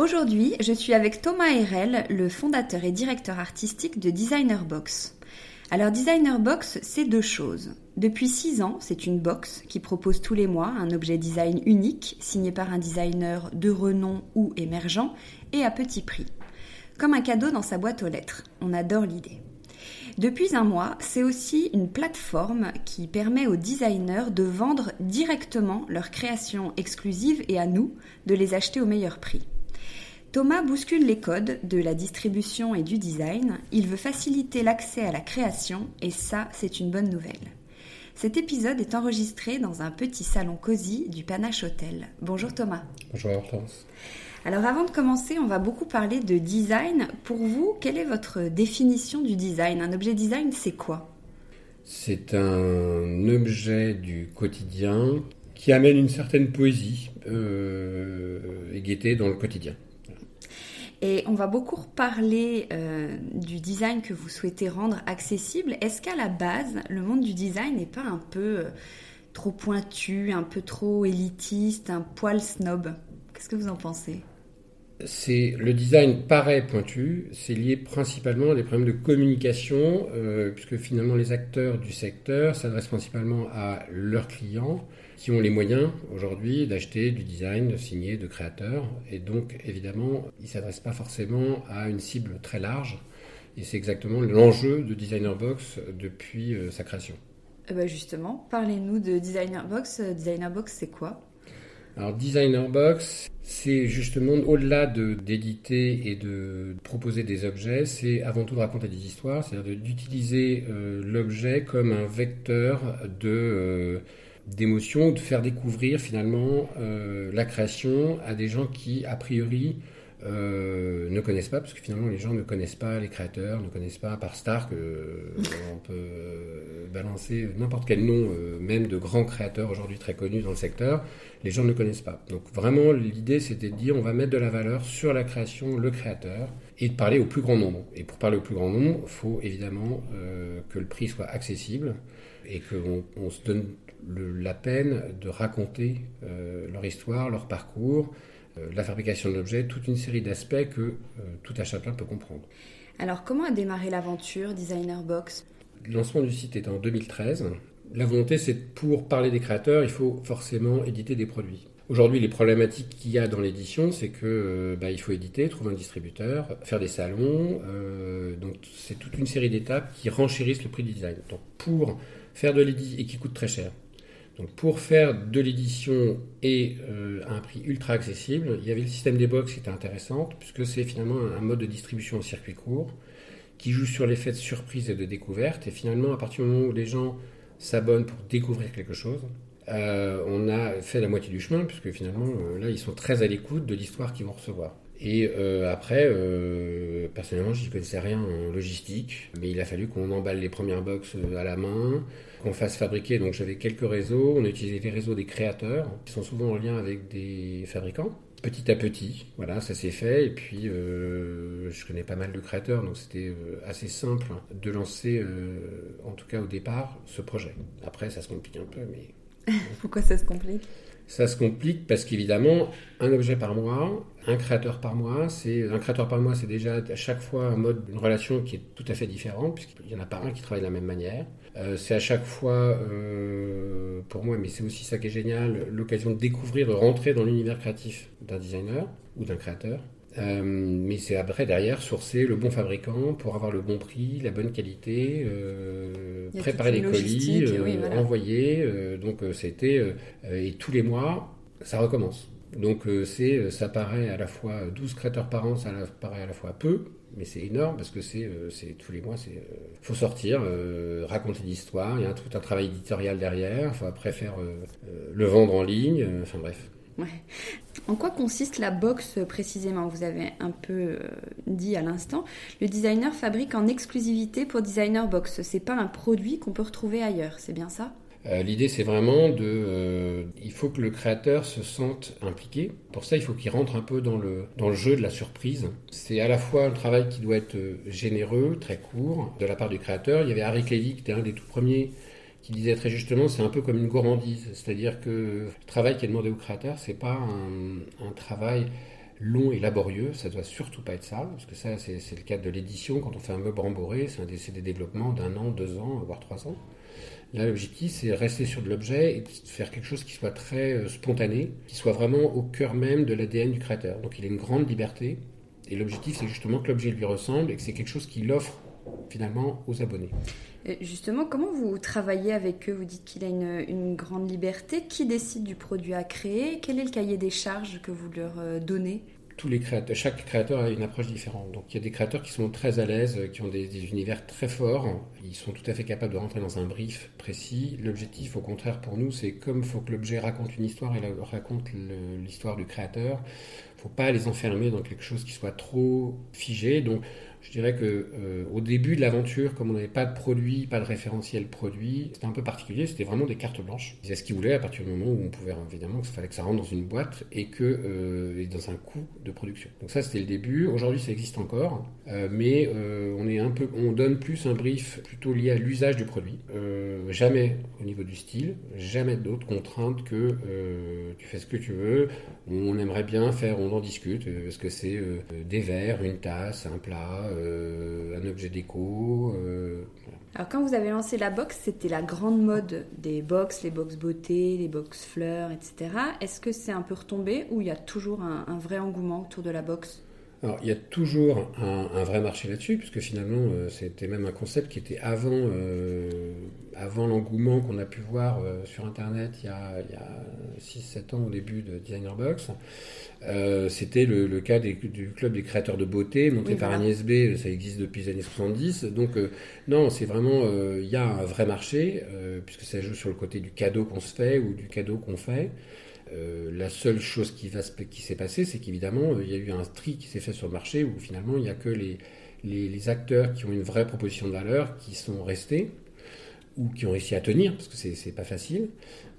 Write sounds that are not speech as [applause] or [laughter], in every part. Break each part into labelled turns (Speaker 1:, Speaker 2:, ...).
Speaker 1: Aujourd'hui, je suis avec Thomas Herel, le fondateur et directeur artistique de Designer Box. Alors Designer Box, c'est deux choses. Depuis six ans, c'est une box qui propose tous les mois un objet design unique, signé par un designer de renom ou émergent, et à petit prix. Comme un cadeau dans sa boîte aux lettres. On adore l'idée. Depuis un mois, c'est aussi une plateforme qui permet aux designers de vendre directement leurs créations exclusives et à nous de les acheter au meilleur prix. Thomas bouscule les codes de la distribution et du design, il veut faciliter l'accès à la création et ça c'est une bonne nouvelle. Cet épisode est enregistré dans un petit salon cosy du Panache Hotel. Bonjour Thomas.
Speaker 2: Bonjour Hortense.
Speaker 1: Alors avant de commencer, on va beaucoup parler de design. Pour vous, quelle est votre définition du design? Un objet design, c'est quoi?
Speaker 2: C'est un objet du quotidien qui amène une certaine poésie euh, et gaieté dans le quotidien.
Speaker 1: Et on va beaucoup reparler euh, du design que vous souhaitez rendre accessible. Est-ce qu'à la base, le monde du design n'est pas un peu euh, trop pointu, un peu trop élitiste, un poil snob? Qu'est-ce que vous en pensez?
Speaker 2: C'est le design paraît pointu, c'est lié principalement à des problèmes de communication, euh, puisque finalement les acteurs du secteur s'adressent principalement à leurs clients, qui ont les moyens aujourd'hui d'acheter du design signé de créateurs. Et donc, évidemment, ils ne s'adressent pas forcément à une cible très large. Et c'est exactement l'enjeu de Designer Box depuis euh, sa création.
Speaker 1: Eh ben, justement, parlez-nous de Designer Box. Euh, Designer Box, c'est quoi?
Speaker 2: Alors Designer Box, c'est justement au-delà d'éditer et de proposer des objets, c'est avant tout de raconter des histoires, c'est-à-dire d'utiliser euh, l'objet comme un vecteur de d'émotion, de faire découvrir finalement euh, la création à des gens qui, a priori, euh, ne connaissent pas, parce que finalement les gens ne connaissent pas les créateurs, ne connaissent pas, par Stark, euh, on peut balancer n'importe quel nom, même de grands créateurs aujourd'hui très connus dans le secteur, les gens ne connaissent pas. Donc vraiment l'idée c'était de dire on va mettre de la valeur sur la création, le créateur, et de parler au plus grand nombre. Et pour parler au plus grand nombre, il faut évidemment que le prix soit accessible et qu'on on se donne la peine de raconter euh, leur histoire, leur parcours, euh, la fabrication de l'objet, toute une série d'aspects que euh, tout un chacun peut comprendre.
Speaker 1: Alors comment a démarré l'aventure Designer Box?
Speaker 2: Le lancement du site est en 2013. La volonté, c'est pour parler des créateurs, il faut forcément éditer des produits. Aujourd'hui, les problématiques qu'il y a dans l'édition, c'est que bah, il faut éditer, trouver un distributeur, faire des salons. donc, c'est toute une série d'étapes qui renchérissent le prix du design. Donc, pour faire de l'édition et qui coûte très cher. Donc pour faire de l'édition et euh, à un prix ultra accessible, il y avait le système des box qui était intéressant, puisque c'est finalement un, mode de distribution en circuit court qui joue sur l'effet de surprise et de découverte. Et finalement, à partir du moment où les gens s'abonnent pour découvrir quelque chose, euh, on a fait la moitié du chemin, puisque finalement, euh, là, ils sont très à l'écoute de l'histoire qu'ils vont recevoir. Et après, personnellement, je n'y connaissais rien en logistique, mais il a fallu qu'on emballe les premières box à la main, qu'on fasse fabriquer. Donc j'avais quelques réseaux, on a utilisé les réseaux des créateurs, qui sont souvent en lien avec des fabricants. Petit à petit, voilà, ça s'est fait. Et puis, euh, je connais pas mal de créateurs, donc c'était euh, assez simple de lancer, euh, en tout cas au départ, ce projet. Après, ça se complique un peu, mais [laughs]
Speaker 1: Pourquoi ça se complique?
Speaker 2: Ça se complique parce qu'évidemment, un objet par mois, un créateur par mois, c'est un créateur par mois, c'est déjà à chaque fois un mode, une relation qui est tout à fait différente puisqu'il n'y en a pas un qui travaille de la même manière. Euh, c'est à chaque fois, euh, pour moi, mais c'est aussi ça qui est génial, l'occasion de découvrir, de rentrer dans l'univers créatif d'un designer ou d'un créateur. Euh, mais c'est après, derrière, sourcer le bon fabricant pour avoir le bon prix, la bonne qualité, euh, préparer les colis, euh,
Speaker 1: oui, voilà.
Speaker 2: envoyer. donc c'était et tous les mois, ça recommence. Donc c'est, ça paraît à la fois 12 créateurs par an, ça paraît à la fois peu, mais c'est énorme parce que c'est, c'est tous les mois, c'est faut sortir, euh, raconter l'histoire, il y a un, tout un travail éditorial derrière, il faut après faire euh, le vendre en ligne, enfin bref.
Speaker 1: En quoi consiste la box euh, précisément? Vous avez un peu euh, dit à l'instant. Le designer fabrique en exclusivité pour Designer Box. C'est pas un produit qu'on peut retrouver ailleurs, c'est bien ça?
Speaker 2: Euh, L'idée, c'est vraiment de. il faut que le créateur se sente impliqué. Pour ça, il faut qu'il rentre un peu dans le, jeu de la surprise. C'est à la fois un travail qui doit être généreux, très court, de la part du créateur. Il y avait Harry Clévy, qui était un des tout premiers, qui disait très justement c'est un peu comme une gourmandise. C'est-à-dire que le travail qui est demandé au créateur, c'est pas un, travail long et laborieux, ça doit surtout pas être ça, parce que ça c'est le cadre de l'édition, quand on fait un meuble rembourré, c'est un des, c'est des développements d'un an, deux ans, voire trois ans. Là, l'objectif, c'est rester sur de l'objet et de faire quelque chose qui soit très euh, spontané, qui soit vraiment au cœur même de l'ADN du créateur. Donc, il a une grande liberté. Et l'objectif, c'est justement que l'objet lui ressemble et que c'est quelque chose qu'il offre finalement aux abonnés.
Speaker 1: Euh, Justement, comment vous travaillez avec eux? Vous dites qu'il a une, grande liberté. Qui décide du produit à créer? Quel est le cahier des charges que vous leur euh, donnez?
Speaker 2: Tous les créateurs, chaque créateur a une approche différente. Donc, il y a des créateurs qui sont très à l'aise, euh, qui ont des, univers très forts. Ils sont tout à fait capables de rentrer dans un brief précis. L'objectif, au contraire, pour nous, c'est comme il faut que l'objet raconte une histoire et raconte l'histoire du créateur. faut pas les enfermer dans quelque chose qui soit trop figé. Je dirais que euh, au début de l'aventure, comme on n'avait pas de produit, pas de référentiel produit, c'était un peu particulier. C'était vraiment des cartes blanches. Ils faisaient ce qu'ils voulaient à partir du moment où on pouvait évidemment, qu'il fallait que ça rentre dans une boîte et que euh, dans un coût de production. Donc ça, c'était le début. Aujourd'hui, ça existe encore, euh, mais on est un peu, on donne plus un brief plutôt lié à l'usage du produit. Jamais au niveau du style, jamais d'autres contraintes que tu fais ce que tu veux. On aimerait bien faire, on en discute. Est-ce que c'est des verres, une tasse, un plat, un objet déco euh.
Speaker 1: Alors quand vous avez lancé la box, c'était la grande mode des box, les box beauté, les box fleurs, etc. Est-ce que c'est un peu retombé ou il y a toujours un, un vrai engouement autour de la box?
Speaker 2: Alors, il y a toujours un, un vrai marché là-dessus, puisque finalement, euh, c'était même un concept qui était avant, euh, avant l'engouement qu'on a pu voir euh, sur Internet il y a, il y a 6-7 ans au début de Designer Box. C'était le, le cas des- du club des créateurs de beauté, monté
Speaker 1: Oui,
Speaker 2: par
Speaker 1: voilà.
Speaker 2: Agnès B, ça existe depuis les années 70. Donc, non, c'est vraiment, il y a un vrai marché, puisque ça joue sur le côté du cadeau qu'on se fait ou du cadeau qu'on fait. Euh, la seule chose qui, s'est passée, c'est qu'évidemment, euh, il y a eu un tri qui s'est fait sur le marché où finalement, il n'y a que les, acteurs qui ont une vraie proposition de valeur qui sont restés ou qui ont réussi à tenir, parce que c'est pas facile.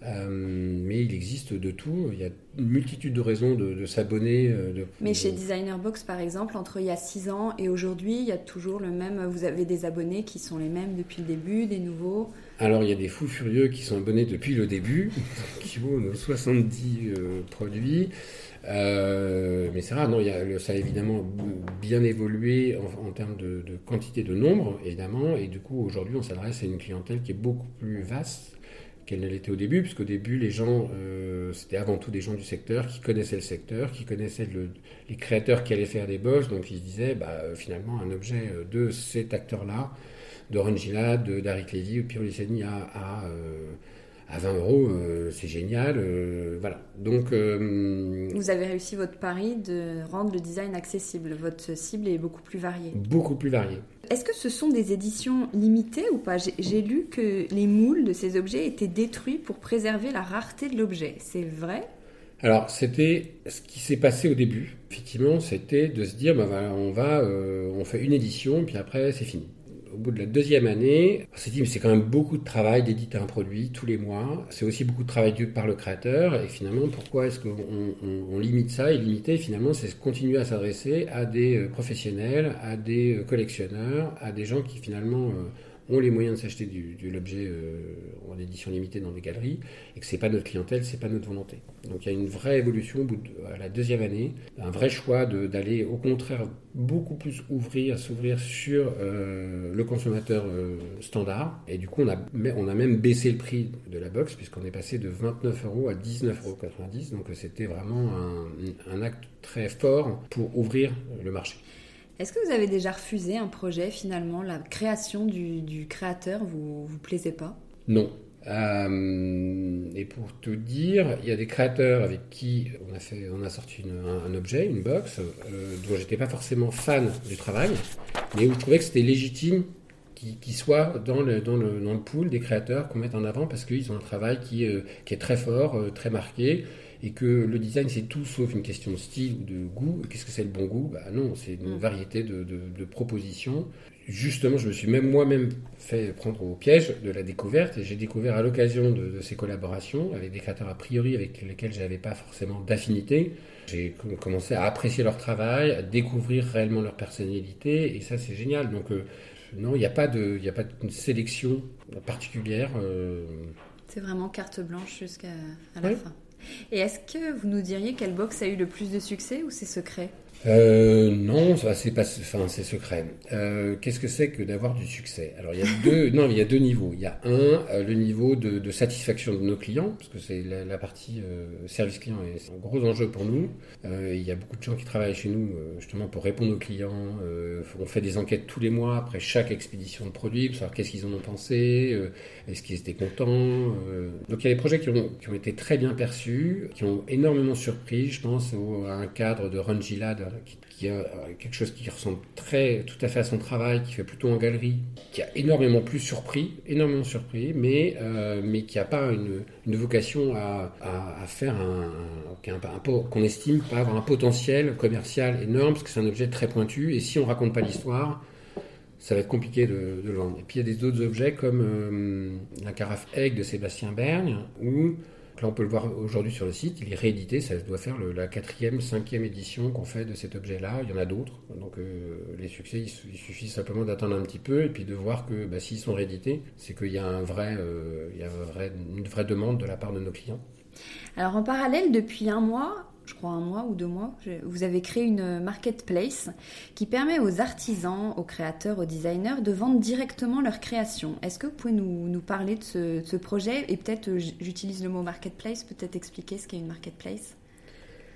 Speaker 2: Euh, mais il existe de tout. Il y a une multitude de raisons de, de s'abonner. euh, De,
Speaker 1: Mais chez
Speaker 2: de-
Speaker 1: Designer Box, par exemple, entre il y a 6 ans et aujourd'hui, il y a toujours le même. Vous avez des abonnés qui sont les mêmes depuis le début, des nouveaux.
Speaker 2: Alors, il y a des fous furieux qui sont abonnés depuis le début, [laughs] qui vaut nos 70 euh, produits. Euh, mais c'est rare, non, il y a, le- ça a évidemment bien évolué en, en termes de, de quantité de nombre, évidemment. Et du coup, aujourd'hui, on s'adresse à une clientèle qui est beaucoup plus vaste qu'elle ne l'était au début, puisqu'au début, les gens, euh, c'était avant tout des gens du secteur qui connaissaient le secteur, qui connaissaient le- les créateurs qui allaient faire des boss, donc ils se disaient, bah, euh, finalement, un objet euh, de cet acteur-là, de Ron Gillard, de Dari Clévy ou Pierre Lissani à, à, euh, à 20 euros, euh, c'est génial. voilà. Donc,
Speaker 1: Vous avez réussi votre pari de rendre le design accessible. Votre cible est beaucoup plus variée.
Speaker 2: beaucoup plus varié.
Speaker 1: Est-ce que ce sont des éditions limitées ou pas J'ai lu que les moules de ces objets étaient détruits pour préserver la rareté de l'objet. C'est vrai?
Speaker 2: Alors, c'était ce qui s'est passé au début. Effectivement, c'était de se dire, bah, on va, euh, on fait une édition, puis après, c'est fini au bout de la deuxième année, on s'est dit, mais c'est quand même beaucoup de travail d'éditer un produit tous les mois. C'est aussi beaucoup de travail dû par le créateur. Et finalement, pourquoi est-ce qu'on limite ça? Et limiter, finalement, c'est continuer à s'adresser à des euh, professionnels, à des euh, collectionneurs, à des gens qui finalement euh, ont les moyens de s'acheter de l'objet euh, en édition limitée dans des galeries et que c'est pas notre clientèle, c'est pas notre volonté. Donc il y a une vraie évolution au bout de à la deuxième année, un vrai choix d'aller au contraire beaucoup plus ouvrir, s'ouvrir sur euh, le consommateur euh, standard. Et du coup, on a, on a même baissé le prix de la box puisqu'on est passé de 29 euros à 19,90 euros. Donc c'était vraiment un, un acte très fort pour ouvrir le marché.
Speaker 1: Est-ce que vous avez déjà refusé un projet finalement La création du, créateur vous vous plaisait pas?
Speaker 2: Non. Euh, et pour te dire, il y a des créateurs avec qui on a, fait, on a sorti un, objet, une box, euh, dont j'étais pas forcément fan du travail, mais où je trouvais que c'était légitime qu'ils soient dans le, dans, le, dans le pool des créateurs qu'on met en avant parce qu'ils ont un travail qui, euh, qui est très fort, très marqué et que le design c'est tout sauf une question de style ou de goût. Qu'est-ce que c'est le bon goût? Bah non, c'est une mm. variété de, de, propositions. Justement, je me suis même moi-même fait prendre au piège de la découverte et j'ai découvert à l'occasion de, ces collaborations avec des créateurs a priori avec lesquels j'avais pas forcément d'affinité. J'ai commencé à apprécier leur travail, à découvrir réellement leur personnalité et ça c'est génial. Donc euh, non, il n'y a pas de, il a pas de sélection particulière. Euh.
Speaker 1: C'est vraiment carte blanche jusqu'à la fin. Et est-ce que vous nous diriez quelle box a eu le plus de succès ou c'est secret
Speaker 2: euh, non, c'est pas, enfin, c'est secret. Euh, qu'est-ce que c'est que d'avoir du succès? Alors il y a deux, [laughs] non, il y a deux niveaux. Il y a un, euh, le niveau de, satisfaction de nos clients, parce que c'est la, partie service client est un gros enjeu pour nous. il y a beaucoup de gens qui travaillent chez nous justement pour répondre aux clients. on fait des enquêtes tous les mois après chaque expédition de produits pour savoir qu'est-ce qu'ils en ont pensé, est-ce qu'ils étaient contents. Donc il y a des projets qui ont, qui ont été très bien perçus, qui ont énormément surpris. Je pense à un cadre de Ron Gillard qui, a quelque chose qui ressemble très, tout à fait à son travail, qui fait plutôt en galerie, qui a énormément plus surpris, énormément surpris, mais, euh, mais qui n'a pas une, vocation à, faire un, qu'on estime avoir un potentiel commercial énorme, parce que c'est un objet très pointu, et si on raconte pas l'histoire, ça va être compliqué de, le vendre. Et puis il y a des autres objets comme euh, la carafe Egg de Sébastien Bergne, où Là, on peut le voir aujourd'hui sur le site. Il est réédité. Ça doit faire la quatrième, cinquième édition qu'on fait de cet objet-là. Il y en a d'autres. Donc, euh, les succès, il, suffit simplement d'attendre un petit peu et puis de voir que bah, s'ils sont réédités, c'est qu'il y a, un vrai, euh, y a une vraie demande de la part de nos clients.
Speaker 1: Alors, en parallèle, depuis un mois, je crois un mois ou deux mois, vous avez créé une marketplace qui permet aux artisans, aux créateurs, aux designers de vendre directement leurs créations. Est-ce que vous pouvez nous, parler de ce, projet et peut-être, euh, j'utilise le mot marketplace, peut-être expliquer ce qu'est une marketplace?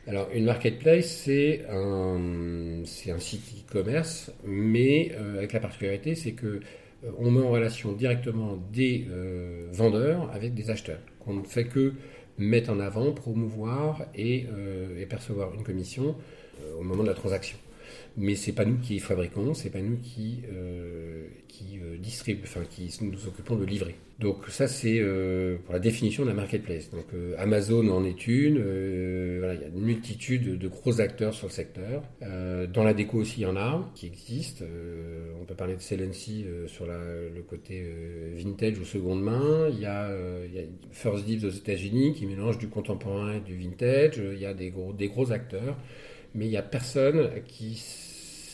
Speaker 2: Alors, une marketplace, c'est un, site e-commerce, mais euh, avec la particularité, c'est que euh, on met en relation directement des vendeurs avec des acheteurs. On ne fait que mettre en avant, promouvoir et, euh, percevoir une commission euh, au moment de la transaction. Mais c'est pas nous qui fabriquons, c'est pas nous qui, euh, enfin qui nous occupons de livrer. Donc ça c'est pour la définition de la marketplace. Donc Amazon en est une, voilà, il y a une multitude de gros acteurs sur le secteur. dans la déco aussi il y en a qui existent. on peut parler de Celency sur le côté vintage ou seconde main. Il y a, il First Dibs aux États-Unis qui mélange du contemporain et du vintage. Il y a des gros, des gros acteurs, mais il n'y a personne qui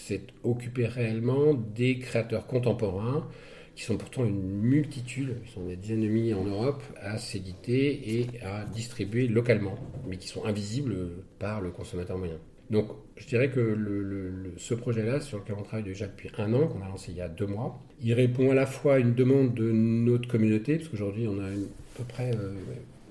Speaker 2: s'est occupé réellement des créateurs contemporains qui sont pourtant une multitude, ils sont des dizaines de milliers en Europe, à s'éditer et à distribuer localement, mais qui sont invisibles par le consommateur moyen. Donc je dirais que ce projet-là, sur lequel on travaille déjà depuis un an, qu'on a lancé il y a deux mois, il répond à la fois à une demande de notre communauté, parce qu'aujourd'hui on a à peu près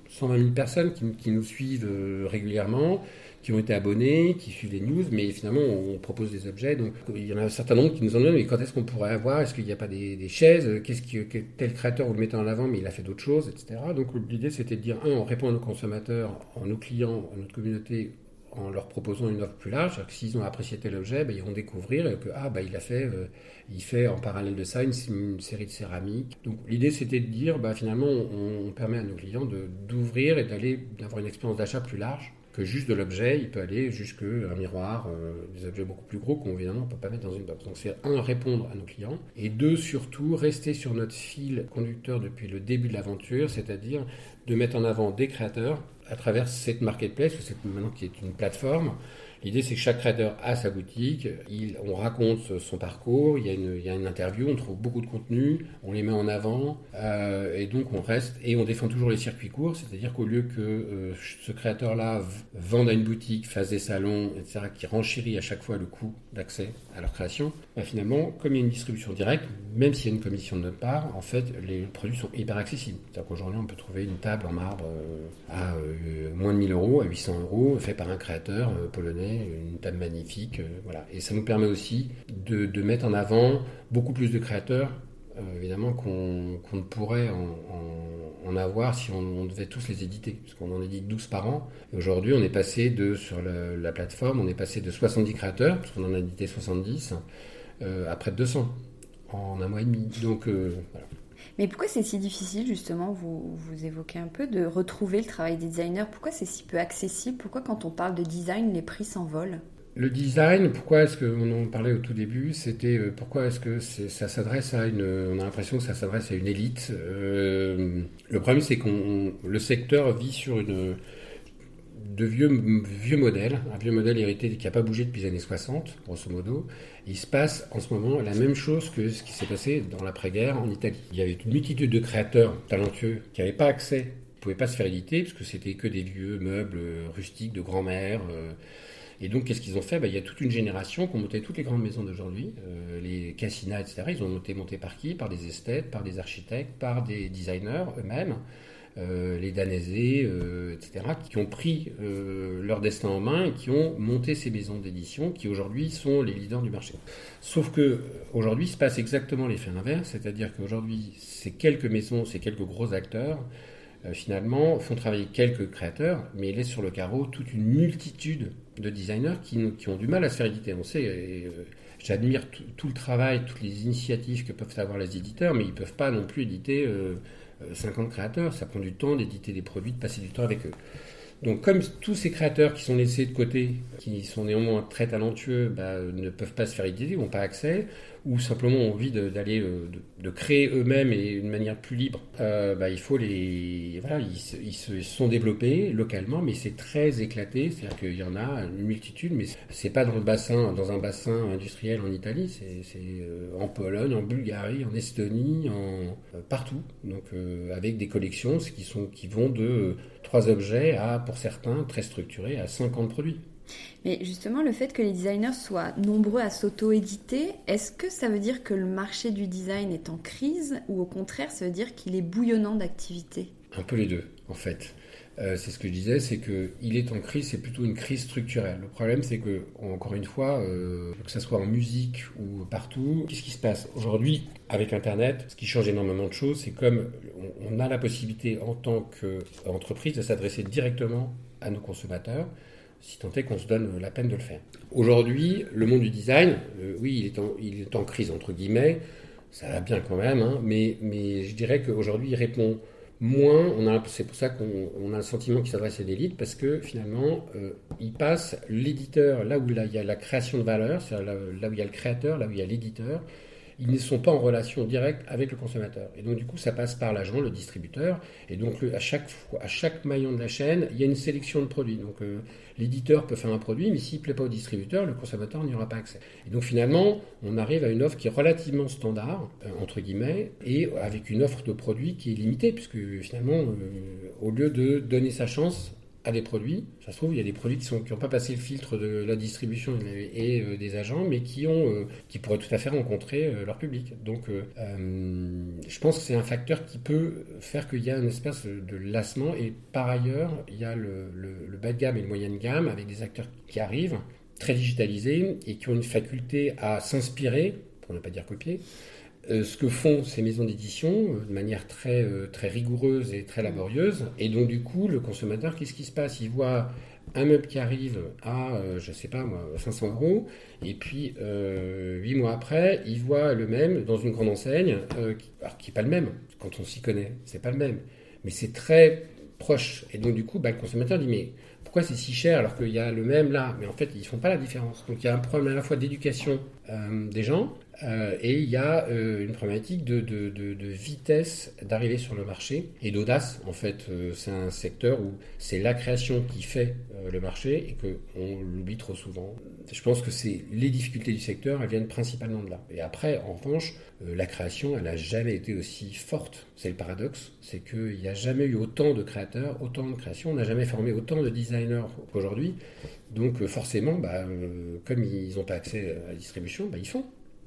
Speaker 2: 120 euh, 000 personnes qui, nous suivent euh, régulièrement, qui ont été abonnés, qui suivent les news, mais finalement on propose des objets. Donc il y en a un certain nombre qui nous en demandent, mais quand est-ce qu'on pourrait avoir? Est-ce qu'il n'y a pas des, chaises? Qu'est-ce que tel créateur vous le mettez en avant, mais il a fait d'autres choses, etc. Donc l'idée c'était de dire un, on répond à nos consommateurs, à nos clients, à notre communauté en leur proposant une offre plus large. S'ils ont apprécié tel objet, ben, ils vont découvrir que ah, ben, il a fait, euh, il fait en parallèle de ça une, série de céramiques. Donc l'idée c'était de dire bah, finalement on, permet à nos clients d'ouvrir et d'aller d'avoir une expérience d'achat plus large que juste de l'objet, il peut aller jusqu'à un miroir, euh, des objets beaucoup plus gros qu'on évidemment ne peut pas mettre dans une box. Donc c'est un, répondre à nos clients, et deux, surtout, rester sur notre fil conducteur depuis le début de l'aventure, c'est-à-dire de mettre en avant des créateurs à travers cette marketplace, ou cette, maintenant qui est une plateforme, L'idée, c'est que chaque créateur a sa boutique, on raconte son parcours, il y, a une, il y, a une, interview, on trouve beaucoup de contenu, on les met en avant, euh, et donc on reste, et on défend toujours les circuits courts, c'est-à-dire qu'au lieu que euh, ce créateur-là vende à une boutique, fasse des salons, etc., qui renchérit à chaque fois le coût d'accès à leur création, bah finalement, comme il y a une distribution directe, même s'il y a une commission de notre part, en fait, les produits sont hyper accessibles. C'est-à-dire qu'aujourd'hui, on peut trouver une table en marbre euh, à moins de 1000 euros, à 800 euros, fait par un créateur polonais une table magnifique. Euh, voilà. Et ça nous permet aussi de, mettre en avant beaucoup plus de créateurs, euh, évidemment, qu'on ne pourrait en, avoir si on, devait tous les éditer, parce qu'on en édite 12 par an. Aujourd'hui, on est passé de, sur la, plateforme, on est passé de 70 créateurs, parce qu'on en a édité 70, euh, à près de 200 en un mois et demi. Donc, voilà.
Speaker 1: Mais pourquoi c'est si difficile, justement, vous, vous évoquez un peu, de retrouver le travail des designers? Pourquoi c'est si peu accessible? Pourquoi quand on parle de design, les prix s'envolent?
Speaker 2: Le design, pourquoi est-ce qu'on en parlait au tout début C'était euh, pourquoi est-ce que ça s'adresse à une. On a l'impression que ça s'adresse à une élite. Euh, le problème, c'est qu'on le secteur vit sur une de vieux, vieux modèles, un vieux modèle hérité qui n'a pas bougé depuis les années 60, grosso modo. Il se passe en ce moment la même chose que ce qui s'est passé dans l'après-guerre en Italie. Il y avait une multitude de créateurs talentueux qui n'avaient pas accès, ne pouvaient pas se faire éditer, parce que c'était que des vieux meubles rustiques de grand-mère. Euh. Et donc, qu'est-ce qu'ils ont fait? Ben, Il y a toute une génération qui ont monté toutes les grandes maisons d'aujourd'hui, euh, les Cassina, etc. Ils ont été montés par qui? Par des esthètes, par des architectes, par des designers eux-mêmes. Euh, les Danésés, euh, etc., qui ont pris euh, leur destin en main et qui ont monté ces maisons d'édition qui aujourd'hui sont les leaders du marché. Sauf que aujourd'hui, se passe exactement l'effet inverse, c'est-à-dire qu'aujourd'hui, ces quelques maisons, ces quelques gros acteurs, finalement, font travailler quelques créateurs, mais laissent sur le carreau toute une multitude de designers qui, ont du mal à se faire éditer. On sait, j'admire tout, le travail, toutes les initiatives que peuvent avoir les éditeurs, mais ils ne peuvent pas non plus éditer 50 créateurs, ça prend du temps d'éditer des produits, de passer du temps avec eux. Donc comme tous ces créateurs qui sont laissés de côté, qui sont néanmoins très talentueux, bah, ne peuvent pas se faire éditer, n'ont pas accès, ou simplement ont envie d'aller euh, de, créer eux-mêmes et d'une manière plus libre, euh, bah, il faut les voilà, ils, se sont développés localement, mais c'est très éclaté, c'est-à-dire qu'il y en a une multitude, mais c'est pas dans le bassin, dans un bassin industriel en Italie, c'est euh, en Pologne, en Bulgarie, en Estonie, en partout, donc avec des collections qui sont qui vont de trois objets à pour certains très structurés à 50 produits.
Speaker 1: Mais justement, le fait que les designers soient nombreux à s'auto-éditer, est-ce que ça veut dire que le marché du design est en crise ou au contraire, ça veut dire qu'il est bouillonnant d'activité?
Speaker 2: Un peu les deux, en fait. Euh, c'est ce que je disais, c'est qu'il est en crise, c'est plutôt une crise structurelle. Le problème, c'est que, encore une fois, euh, que ce soit en musique ou partout, qu'est-ce qui se passe? Aujourd'hui, avec Internet, ce qui change énormément de choses, c'est comme on a la possibilité en tant qu'entreprise de s'adresser directement à nos consommateurs si tant est qu'on se donne la peine de le faire. Aujourd'hui, le monde du design, euh, oui, il est, en, crise, entre guillemets, ça va bien quand même, hein, mais, mais je dirais qu'aujourd'hui, il répond moins, c'est pour ça qu'on a le sentiment qu'il s'adresse à l'élite, parce que finalement, euh, il passe l'éditeur là où il y a la création de valeur, c'est là, là où il y a le créateur, là où il y a l'éditeur, ils ne sont pas en relation directe avec le consommateur. Et donc, du coup, ça passe par l'agent, le distributeur. Et donc, à, chaque, à chaque maillon de la chaîne, il y a une sélection de produits. Donc, euh, l'éditeur peut faire un produit, mais s'il ne plaît pas au distributeur, le consommateur n'y aura pas accès. Et donc, finalement, on arrive à une offre qui est relativement standard, euh, entre guillemets, et avec une offre de produits qui est limitée, puisque finalement, euh, au lieu de donner sa chance à des produits. Ça se trouve, il y a des produits qui n'ont pas passé le filtre de la distribution et, euh, des agents, mais qui, ont, euh, qui pourraient tout à fait rencontrer euh, leur public. Donc, je pense que c'est un facteur qui peut faire qu'il y a une espèce de lassement. Et par ailleurs, il y a le, le, bas de gamme et le moyen de gamme avec des acteurs qui arrivent, très digitalisés et qui ont une faculté à s'inspirer, pour ne pas dire copier, euh, ce que font ces maisons d'édition euh, de manière très, euh, très rigoureuse et très laborieuse. Et donc, du coup, le consommateur, qu'est-ce qui se passe? Il voit un meuble qui arrive à, je sais pas moi, 500 euros, et puis huit mois après, il voit le même dans une grande enseigne, qui, alors qui n'est pas le même, quand on s'y connaît, c'est pas le même, mais c'est très proche. Et donc du coup, bah, le consommateur dit mais pourquoi c'est si cher alors qu'il y a le même là? Mais en fait, ils font pas la différence. Donc il y a un problème à la fois d'éducation des gens, euh, et il y a euh, une problématique de, vitesse d'arrivée sur le marché et d'audace. En fait, euh, c'est un secteur où c'est la création qui fait le marché et qu'on l'oublie trop souvent. Je pense que c'est les difficultés du secteur, elles viennent principalement de là. Et après, en revanche, la création, elle n'a jamais été aussi forte. C'est le paradoxe, c'est qu'il n'y a jamais eu autant de créateurs, autant de créations, on n'a jamais formé autant de designers qu'aujourd'hui. Donc forcément, bah, comme ils n'ont pas accès à la distribution, bah, ils font.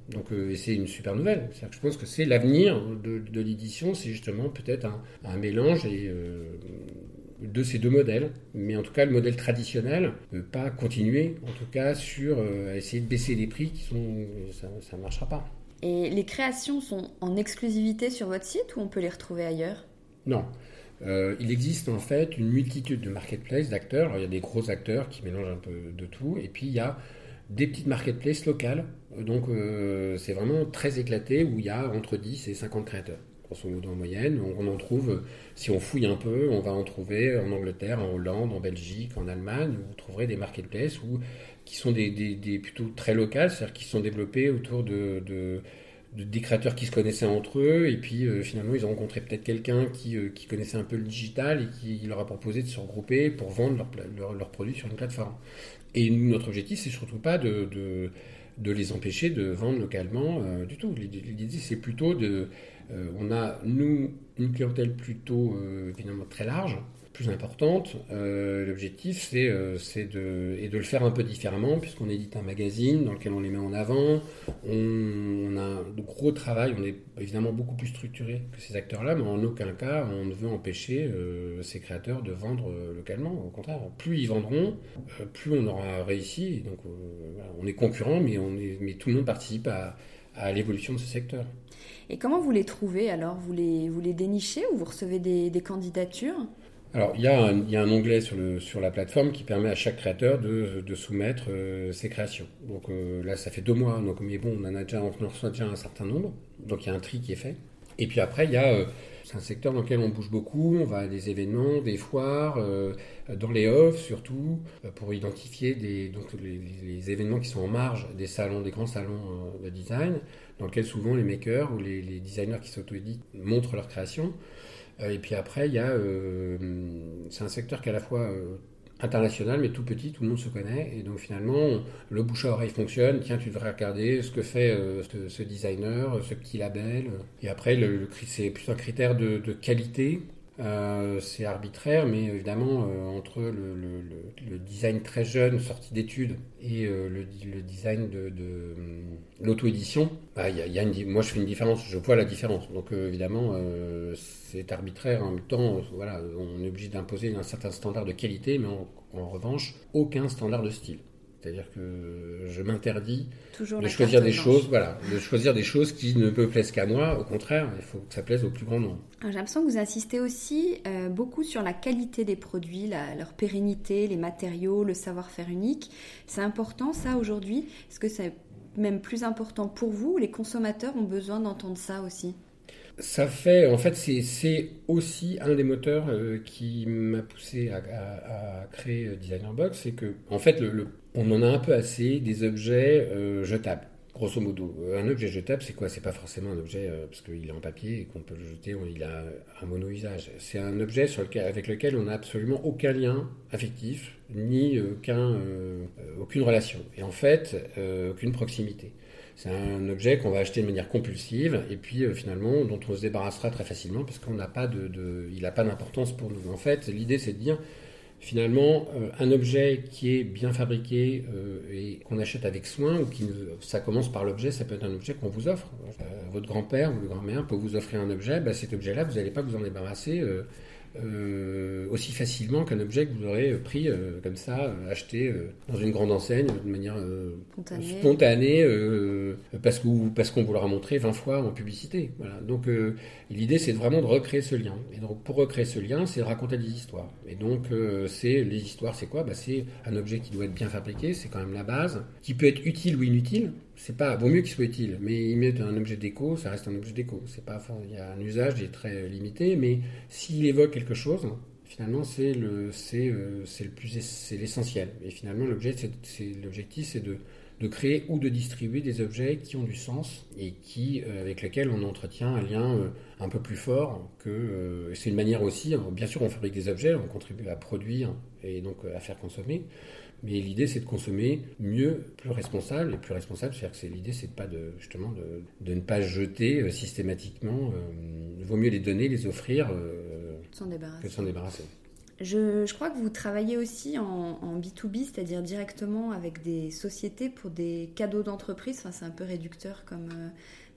Speaker 2: Donc euh, c'est une super nouvelle. je pense que c'est l'avenir de, l'édition, c'est justement peut-être un, mélange euh, de ces deux modèles. Mais en tout cas, le modèle traditionnel ne peut pas continuer, en tout cas, sur euh, essayer de baisser les prix, qui sont, ça ne marchera pas.
Speaker 1: Et les créations sont en exclusivité sur votre site ou on peut les retrouver ailleurs?
Speaker 2: Non. il existe en fait une multitude de marketplaces, d'acteurs. il y a des gros acteurs qui mélangent un peu de tout. Et puis il y a des petites marketplaces locales. Donc euh, c'est vraiment très éclaté où il y a entre 10 et 50 créateurs. Grosso modo en moyenne, on, en trouve, si on fouille un peu, on va en trouver en Angleterre, en Hollande, en Belgique, en Allemagne, vous trouverez des marketplaces où, qui sont des, plutôt très locales, c'est-à-dire qui sont développés autour de, de des créateurs qui se connaissaient entre eux, et puis euh, finalement ils ont rencontré peut-être quelqu'un qui, euh, qui, connaissait un peu le digital et qui leur a proposé de se regrouper pour vendre leurs leur, produits sur une plateforme. Et notre objectif, c'est surtout pas de, les empêcher de vendre localement euh, du tout. L'idée, c'est plutôt de. Euh, on a, nous, une clientèle plutôt évidemment très large, plus importante. Euh, l'objectif, c'est euh, de, de le faire un peu différemment, puisqu'on édite un magazine dans lequel on les met en avant. On, a un gros travail, on est évidemment beaucoup plus structuré que ces acteurs-là, mais en aucun cas on ne veut empêcher euh, ces créateurs de vendre localement. Au contraire, plus ils vendront, plus on aura réussi. Donc on est concurrent, mais, tout le monde participe à, l'évolution de ce secteur.
Speaker 1: Et comment vous les trouvez alors? Vous les, dénichez ou vous recevez des candidatures?
Speaker 2: Alors, il y, a un, onglet sur, la plateforme qui permet à chaque créateur de, soumettre euh, ses créations. Donc euh, là, ça fait deux mois, donc mais bon, on en a déjà, on reçoit déjà un certain nombre. Donc il y a un tri qui est fait. Et puis après, il y a, euh, c'est un secteur dans lequel on bouge beaucoup. On va à des événements, des foires, dans les offs surtout, pour identifier les, événements qui sont en marge des salons, des grands salons de design, dans lesquels souvent les makers ou les, designers qui s'auto-éditent montrent leurs créations. Euh, et puis après, il y a, c'est un secteur qui est à la fois euh, international, mais tout petit, tout le monde se connaît. Et donc finalement, le bouche à oreille fonctionne. Tiens, tu devrais regarder ce que fait ce, designer, ce petit label. Et après, c'est plutôt un critère de qualité euh, c'est arbitraire, mais évidemment, euh, entre le, design très jeune, sorti d'études, et euh, le, design de, l'auto-édition, moi je fais une différence, je vois la différence. Donc évidemment, c'est arbitraire. En même temps, on est obligé d'imposer un certain standard de qualité, mais en revanche, aucun standard de style. C'est-à-dire que je m'interdis de choisir des choses, voilà, de choisir des choses qui ne me plaisent qu'à moi. Au contraire, il faut que ça plaise au plus grand nombre.
Speaker 1: J'ai l'impression que vous insistez aussi euh, beaucoup sur la qualité des produits, leur pérennité, les matériaux, le savoir-faire unique. C'est important ça aujourd'hui? Est-ce que c'est même plus important pour vous Les consommateurs ont besoin d'entendre ça aussi?
Speaker 2: Ça fait, en fait, c'est aussi un des moteurs euh, qui m'a poussé à, créer Designer Box, c'est que, en fait, on en a un peu assez des objets euh, jetables. Grosso modo, un objet jetable, c'est quoi? C'est pas forcément un objet euh, parce qu'il est en papier et qu'on peut le jeter, il a un mono-usage. C'est un objet avec lequel on n'a absolument aucun lien affectif, ni aucun, aucune relation. Et en fait, aucune proximité. C'est un objet qu'on va acheter de manière compulsive et puis finalement dont on se débarrassera très facilement parce qu'on n'a pas de, il n'a pas d'importance pour nous. En fait, l'idée c'est de dire finalement, euh, un objet qui est bien fabriqué euh, et qu'on achète avec soin, ou qui ça commence par l'objet, ça peut être un objet qu'on vous offre. Euh, votre grand-père ou le grand-mère peut vous offrir un objet, bah, cet objet-là, vous n'allez pas vous en débarrasser euh, aussi facilement qu'un objet que vous aurez pris euh, comme ça, euh, acheté dans une grande enseigne de manière spontanée, parce qu'on parce qu'on vous l'aura montré 20 fois en publicité. Voilà. Donc l'idée c'est vraiment de recréer ce lien. Et donc pour recréer ce lien, c'est de raconter des histoires. Et donc c'est les histoires, c'est quoi? Bah, C'est un objet qui doit être bien fabriqué, c'est quand même la base, qui peut être utile ou inutile c'est pas vaut mieux qu'il soit utile, mais il met un objet déco, ça reste un objet déco. C'est pas, il y a un usage qui est très limité, mais s'il évoque quelque chose, finalement c'est le c'est euh, le plus c'est l'essentiel. Et finalement l'objet c'est l'objectif c'est de de créer ou de distribuer des objets qui ont du sens et qui euh, avec lesquels on entretient un lien euh, un peu plus fort que c'est une manière aussi hein, bien sûr on fabrique des objets on contribue à produire et donc à faire consommer mais l'idée, c'est de consommer mieux, plus responsable. Et plus responsable, c'est-à-dire que l'idée, c'est pas de, justement de, de, ne pas jeter euh, systématiquement. Il euh, vaut mieux les donner, les offrir euh, que de s'en débarrasser.
Speaker 1: Je, je, crois que vous travaillez aussi en, en B2B, c'est-à-dire directement avec des sociétés pour des cadeaux d'entreprise. Enfin, c'est un peu réducteur comme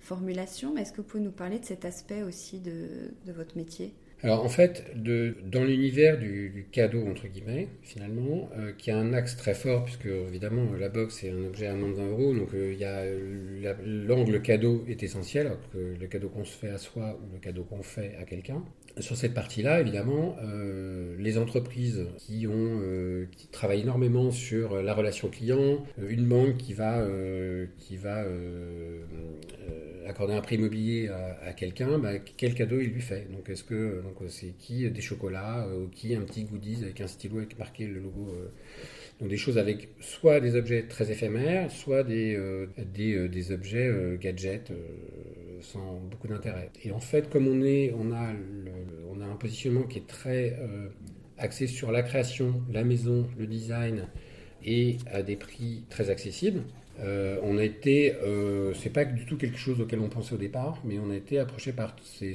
Speaker 1: formulation, mais est-ce que vous pouvez nous parler de cet aspect aussi de, de votre métier?
Speaker 2: Alors en fait, dans l'univers du, cadeau, entre guillemets, finalement, euh, qui a un axe très fort, puisque évidemment la box est un objet à moins de 20 euros, donc euh, il y a l'angle cadeau est essentiel, alors que le cadeau qu'on se fait à soi ou le cadeau qu'on fait à quelqu'un. Sur cette partie-là, évidemment, euh, les entreprises qui, ont, qui travaillent énormément sur la relation client, une banque qui va, qui va accorder un prix immobilier à, quelqu'un, bah, quel cadeau il lui fait? Donc est-ce que donc c'est qui des chocolats euh, qui un petit goodies avec un stylo avec marqué le logo euh, donc des choses avec soit des objets très éphémères, soit des, euh, des, objets gadgets sans beaucoup d'intérêt. Et en fait, comme on, est, on, a on a un positionnement qui est très axé sur la création, la maison, le design et à des prix très accessibles, euh, on a été, euh, c'est pas du tout quelque chose auquel on pensait au départ, mais on a été approché par ces,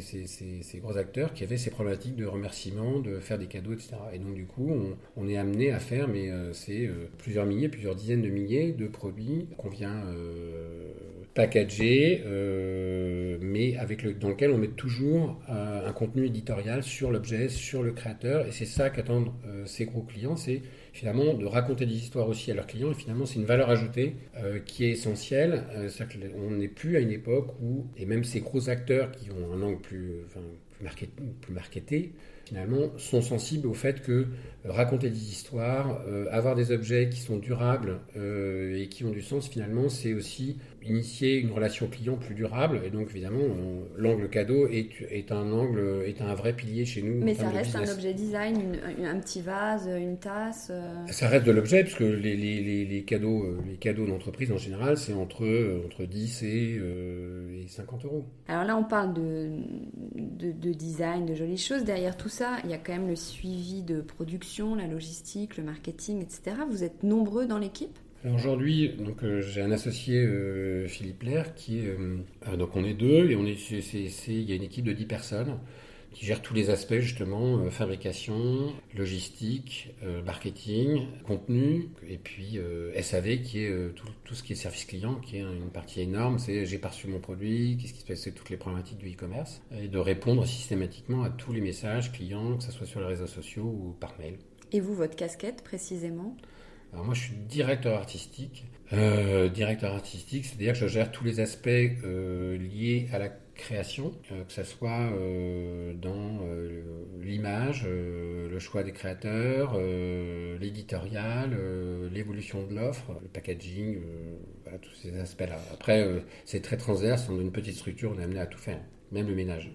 Speaker 2: gros acteurs qui avaient ces problématiques de remerciement, de faire des cadeaux, etc. Et donc du coup, on, est amené à faire, mais euh, c'est plusieurs milliers, plusieurs dizaines de milliers de produits qu'on vient packager, mais avec le, dans lequel on met toujours un contenu éditorial sur l'objet, sur le créateur, et c'est ça qu'attendent ces gros clients, c'est finalement de raconter des histoires aussi à leurs clients. Et finalement, c'est une valeur ajoutée euh, qui est essentielle. Euh, on n'est plus à une époque où, et même ces gros acteurs qui ont un angle plus, enfin, plus, plus marketé, finalement, sont sensibles au fait que euh, raconter des histoires, avoir des objets qui sont durables et qui ont du sens, finalement, c'est aussi initier une relation client plus durable. Et donc, évidemment, l'angle cadeau est, est, un angle, est un vrai pilier chez nous.
Speaker 1: Mais ça reste un objet design, un petit vase, une tasse. Euh.
Speaker 2: Ça reste de l'objet, parce que les, les, les, cadeaux, euh, les cadeaux d'entreprise en général, c'est entre, euh, entre 10 et, et, 50 euros.
Speaker 1: Alors là, on parle de, de, de, design, de jolies choses. Derrière tout ça, il y a quand même le suivi de production, la logistique, le marketing, etc. Vous êtes nombreux dans l'équipe?
Speaker 2: Aujourd'hui, euh, j'ai un associé euh, Philippe Lair qui est euh, donc on est deux et il y a une équipe de 10 personnes qui gère tous les aspects justement fabrication, logistique, marketing, contenu et puis SAV qui est tout, tout, ce qui est service client qui est une partie énorme, c'est j'ai perçu mon produit, qu'est-ce qui se passe, c'est toutes les problématiques du e-commerce et de répondre systématiquement à tous les messages clients que ce soit sur les réseaux sociaux ou par mail.
Speaker 1: Et vous votre casquette précisément?
Speaker 2: Alors moi, je suis directeur artistique. Euh, directeur artistique, c'est-à-dire que je gère tous les aspects euh, liés à la création, euh, que ce soit dans l'image, le choix des créateurs, l'éditorial, l'évolution de l'offre, le packaging, tous ces aspects-là. Après, c'est très transverse, dans une petite structure, on est amené à tout faire, même le ménage.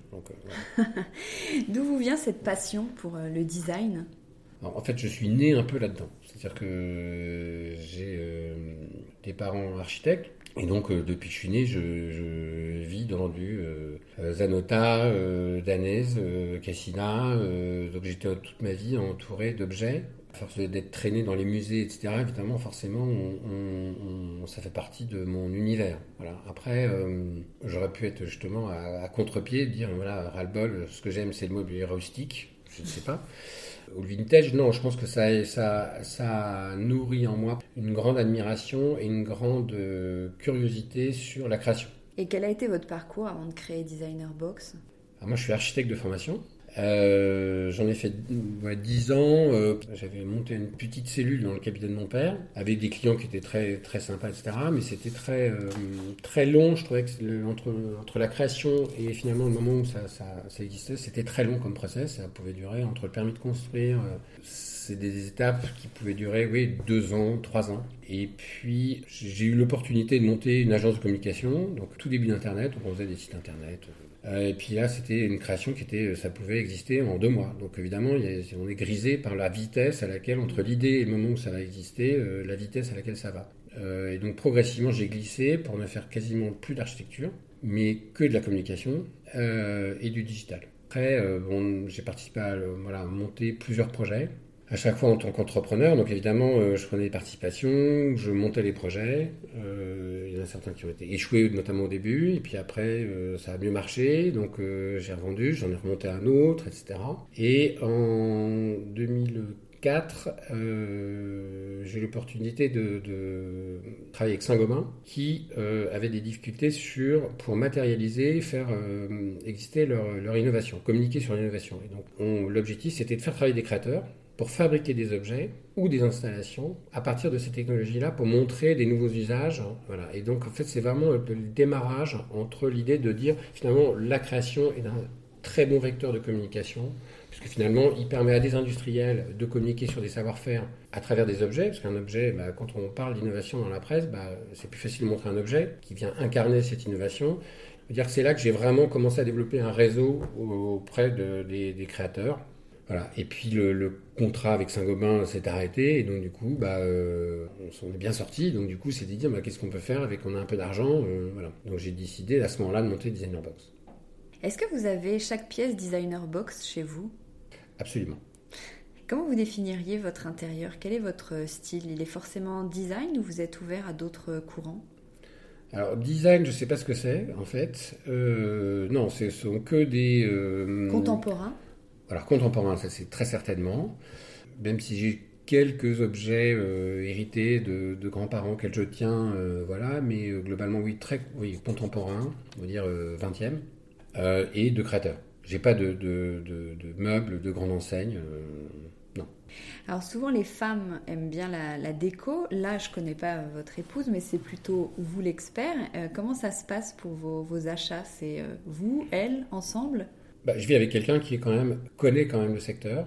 Speaker 2: [laughs]
Speaker 1: D'où vous vient cette passion pour le design?
Speaker 2: En fait, je suis né un peu là-dedans. C'est-à-dire que j'ai euh, des parents architectes. Et donc, euh, depuis que je suis né, je, vis dans du euh, Zanota, Danèse, Cassina. donc, j'étais toute ma vie entouré d'objets. Force d'être traîné dans les musées, etc., évidemment, forcément, ça fait partie de mon univers. Voilà. Après, j'aurais pu être justement à, à contre-pied, dire, voilà, ras-le-bol, ce que j'aime, c'est le mobilier rustique. Je ne sais pas. Au vintage, non, je pense que ça, ça, ça nourrit en moi une grande admiration et une grande euh, curiosité sur la création.
Speaker 1: Et quel a été votre parcours avant de créer Designer Box?
Speaker 2: Moi, je suis architecte de formation. Euh, j'en ai fait 10 ans. Euh, j'avais monté une petite cellule dans le cabinet de mon père, avec des clients qui étaient très, très sympas, etc. Mais c'était très, euh, très long. Je trouvais que entre, entre la création et finalement le moment où ça, ça, existait, c'était très long comme process. Ça pouvait durer entre le permis de construire. c'est des étapes qui pouvaient durer, oui, deux ans, trois ans. Et puis, j'ai eu l'opportunité de monter une agence de communication, donc tout début d'Internet, on faisait des sites Internet, et puis là, c'était une création qui était, ça pouvait exister en deux mois. Donc évidemment, on est grisé par la vitesse à laquelle, entre l'idée et le moment où ça va exister, euh, la vitesse à laquelle ça va. Euh, et donc progressivement, j'ai glissé pour ne faire quasiment plus d'architecture, mais que de la communication et du digital. Après, bon, j'ai participé à, à monter plusieurs projets à chaque fois en tant qu'entrepreneur. Donc évidemment, euh, je prenais des participations, je montais les projets. Euh, il y en a certains qui ont été échoués, notamment au début. Et puis après, euh, ça a mieux marché. Donc j'ai revendu, j'en ai remonté un autre, etc. Et en 2004, j'ai eu l'opportunité de, travailler avec Saint-Gobain, qui avait des difficultés sur, pour matérialiser, faire exister leur, leur, innovation, communiquer sur l'innovation. Et donc l'objectif, c'était de faire travailler des créateurs pour fabriquer des objets ou des installations à partir de ces technologies-là pour montrer des nouveaux usages. Voilà. Et donc, en fait, c'est vraiment le démarrage entre l'idée de dire, finalement, la création est un très bon vecteur de communication, puisque finalement, il permet à des industriels de communiquer sur des savoir-faire à travers des objets, parce qu'un objet, bah, quand on parle d'innovation dans la presse, bah, c'est plus facile de montrer un objet qui vient incarner cette innovation. c'est là que j'ai vraiment commencé à développer un réseau auprès des créateurs voilà. Et puis le, contrat avec Saint-Gobain s'est arrêté et donc du coup, bah, euh, on s'en est bien sorti. Donc du coup, c'est de dire bah, qu'est-ce qu'on peut faire avec on a un peu d'argent. Euh, voilà. Donc j'ai décidé à ce moment-là de monter Designer Box.
Speaker 1: Est-ce que vous avez chaque pièce Designer Box chez vous?
Speaker 2: Absolument.
Speaker 1: Comment vous définiriez votre intérieur? Quel est votre style? Il est forcément design ou vous êtes ouvert à d'autres courants?
Speaker 2: Alors design, je ne sais pas ce que c'est en fait. Euh, non, ce sont que des
Speaker 1: contemporains?
Speaker 2: Alors contemporain, ça c'est très certainement, même si j'ai quelques objets euh, hérités de, grands-parents auxquels je tiens, euh, voilà, mais euh, globalement oui, très contemporain, on va dire 20e, et de créateurs. J'ai pas de, de, meubles de grande enseigne, non.
Speaker 1: Alors souvent les femmes aiment bien la, déco. Là, je connais pas votre épouse, mais c'est plutôt vous l'expert. comment ça se passe pour vos, vos achats? C'est vous, elle, ensemble?
Speaker 2: Bah, je vis avec quelqu'un qui est quand même, connaît quand même le secteur,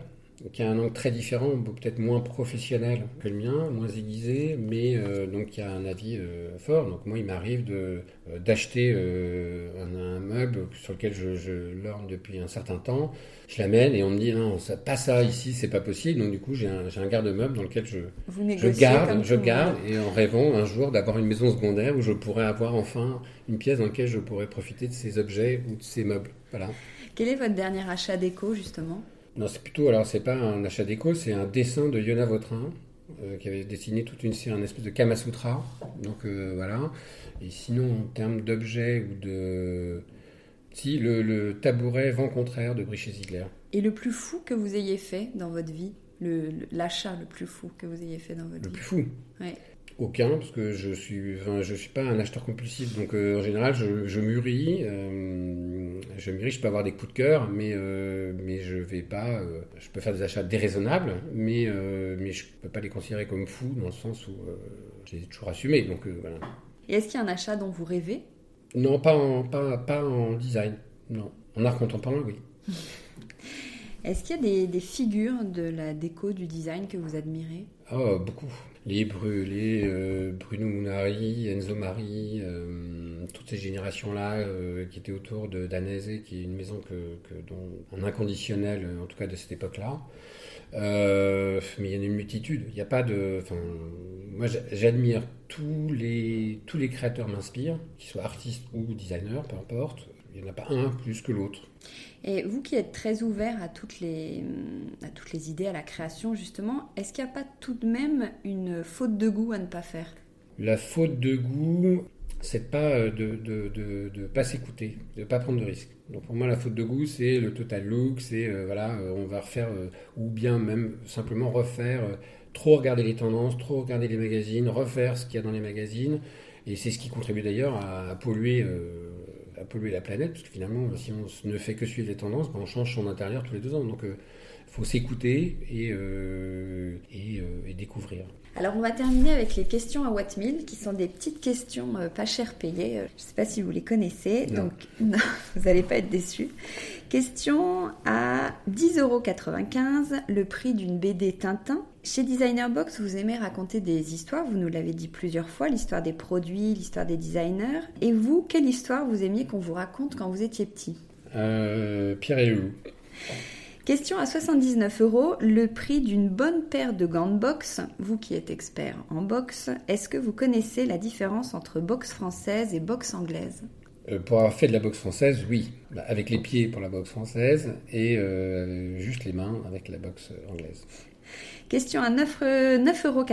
Speaker 2: qui a un angle très différent, peut-être moins professionnel que le mien, moins aiguisé, mais euh, donc qui a un avis euh, fort. Donc moi, il m'arrive de, euh, d'acheter un, meuble sur lequel je, je lorne depuis un certain temps. Je l'amène et on me dit non, ça, pas ça ici, c'est pas possible. Donc du coup, j'ai un, j'ai un garde-meuble dans lequel je, je garde, je garde, et en rêvant un jour d'avoir une maison secondaire où je pourrais avoir enfin une pièce dans laquelle je pourrais profiter de ces objets ou de ces meubles. Voilà.
Speaker 1: Quel est votre dernier achat déco, justement?
Speaker 2: Non, c'est plutôt, alors c'est pas un achat déco, c'est un dessin de Yona Vautrin, euh, qui avait dessiné toute une série, un espèce de Kamasutra. Donc euh, voilà. Et sinon, en termes d'objets ou de. Si, le, tabouret vent contraire de Brichet Ziegler.
Speaker 1: Et le plus fou que vous ayez fait dans votre vie? L'achat le, plus fou que vous ayez fait dans votre vie
Speaker 2: Le plus fou
Speaker 1: Oui.
Speaker 2: Aucun, parce que je suis, enfin, je suis pas un acheteur compulsif, donc euh, en général je, je mûris, euh, je mûris, je peux avoir des coups de cœur, mais euh, mais je vais pas, je peux faire des achats déraisonnables, mais mais je peux pas les considérer comme fous dans le sens où j'ai toujours assumé, donc voilà.
Speaker 1: Et est-ce qu'il y a un achat dont vous rêvez?
Speaker 2: Non, pas en pas pas en design, non, en art contemporain, oui. [laughs]
Speaker 1: Est-ce qu'il y a des, figures de la déco, du design que vous admirez?
Speaker 2: Oh, beaucoup les Brûlés, euh, Bruno Munari, Enzo Mari, euh, toutes ces générations-là euh, qui étaient autour de d'Anese, qui est une maison que, en inconditionnel, en tout cas de cette époque-là. mais il y en a une multitude. Il a pas de. moi, j'admire tous les tous les créateurs m'inspirent, qu'ils soient artistes ou designers, peu importe. Il n'y en a pas un plus que l'autre.
Speaker 1: Et vous qui êtes très ouvert à toutes les, à toutes les idées, à la création justement, est-ce qu'il n'y a pas tout de même une faute de goût à ne pas faire?
Speaker 2: La faute de goût, c'est pas de ne de, de, pas s'écouter, de ne pas prendre de risques. Donc pour moi, la faute de goût, c'est le total look, c'est euh, voilà, euh, on va refaire, euh, ou bien même simplement refaire, trop regarder les tendances, trop regarder les magazines, refaire ce qu'il y a dans les magazines. Et c'est ce qui contribue d'ailleurs à, polluer à, polluer la planète, parce que finalement, si on ne fait que suivre les tendances, ben, on change son intérieur tous les deux ans. Donc, il faut s'écouter et, et, découvrir.
Speaker 1: Alors on va terminer avec les questions à Watt qui sont des petites questions pas cher payées. Je ne sais pas si vous les connaissez, donc [laughs] non, vous n'allez pas être déçus. Question à 10,95€, le prix d'une BD Tintin. Chez Designer Box, vous aimez raconter des histoires, vous nous l'avez dit plusieurs fois, l'histoire des produits, l'histoire des designers. Et vous, quelle histoire vous aimiez qu'on vous raconte quand vous étiez petit
Speaker 2: euh, Pierre et Loup.
Speaker 1: Question à 79 euros, le prix d'une bonne paire de gants de boxe. Vous qui êtes expert en boxe, est-ce que vous connaissez la différence entre boxe française et boxe anglaise
Speaker 2: euh, pour avoir fait de la boxe française, oui. Bah, avec les pieds pour la boxe française et euh, juste les mains avec la boxe anglaise.
Speaker 1: Question à 9,99 euros,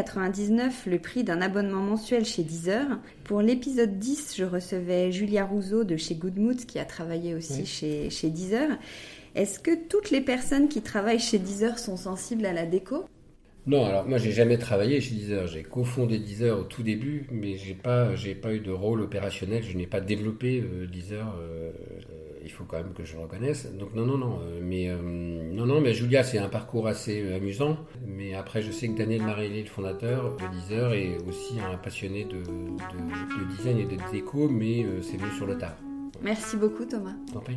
Speaker 1: le prix d'un abonnement mensuel chez Deezer. Pour l'épisode 10, je recevais Julia Rousseau de chez Goodmood qui a travaillé aussi chez, chez Deezer. Est-ce que toutes les personnes qui travaillent chez Deezer sont sensibles à la déco?
Speaker 2: Non, alors moi j'ai jamais travaillé chez Deezer. J'ai cofondé Deezer au tout début, mais j'ai pas, j'ai pas eu de rôle opérationnel. Je n'ai pas développé euh, Deezer. Euh, euh, il faut quand même que je le reconnaisse. Donc non, non, non. mais non, non. Mais Julia, c'est un parcours assez amusant. Mais après, je sais que Daniel Maréli, le fondateur de Deezer, est aussi un passionné de, de design et de déco, mais c'est mieux sur le tard.
Speaker 1: Merci beaucoup, Thomas.
Speaker 2: T'en prie.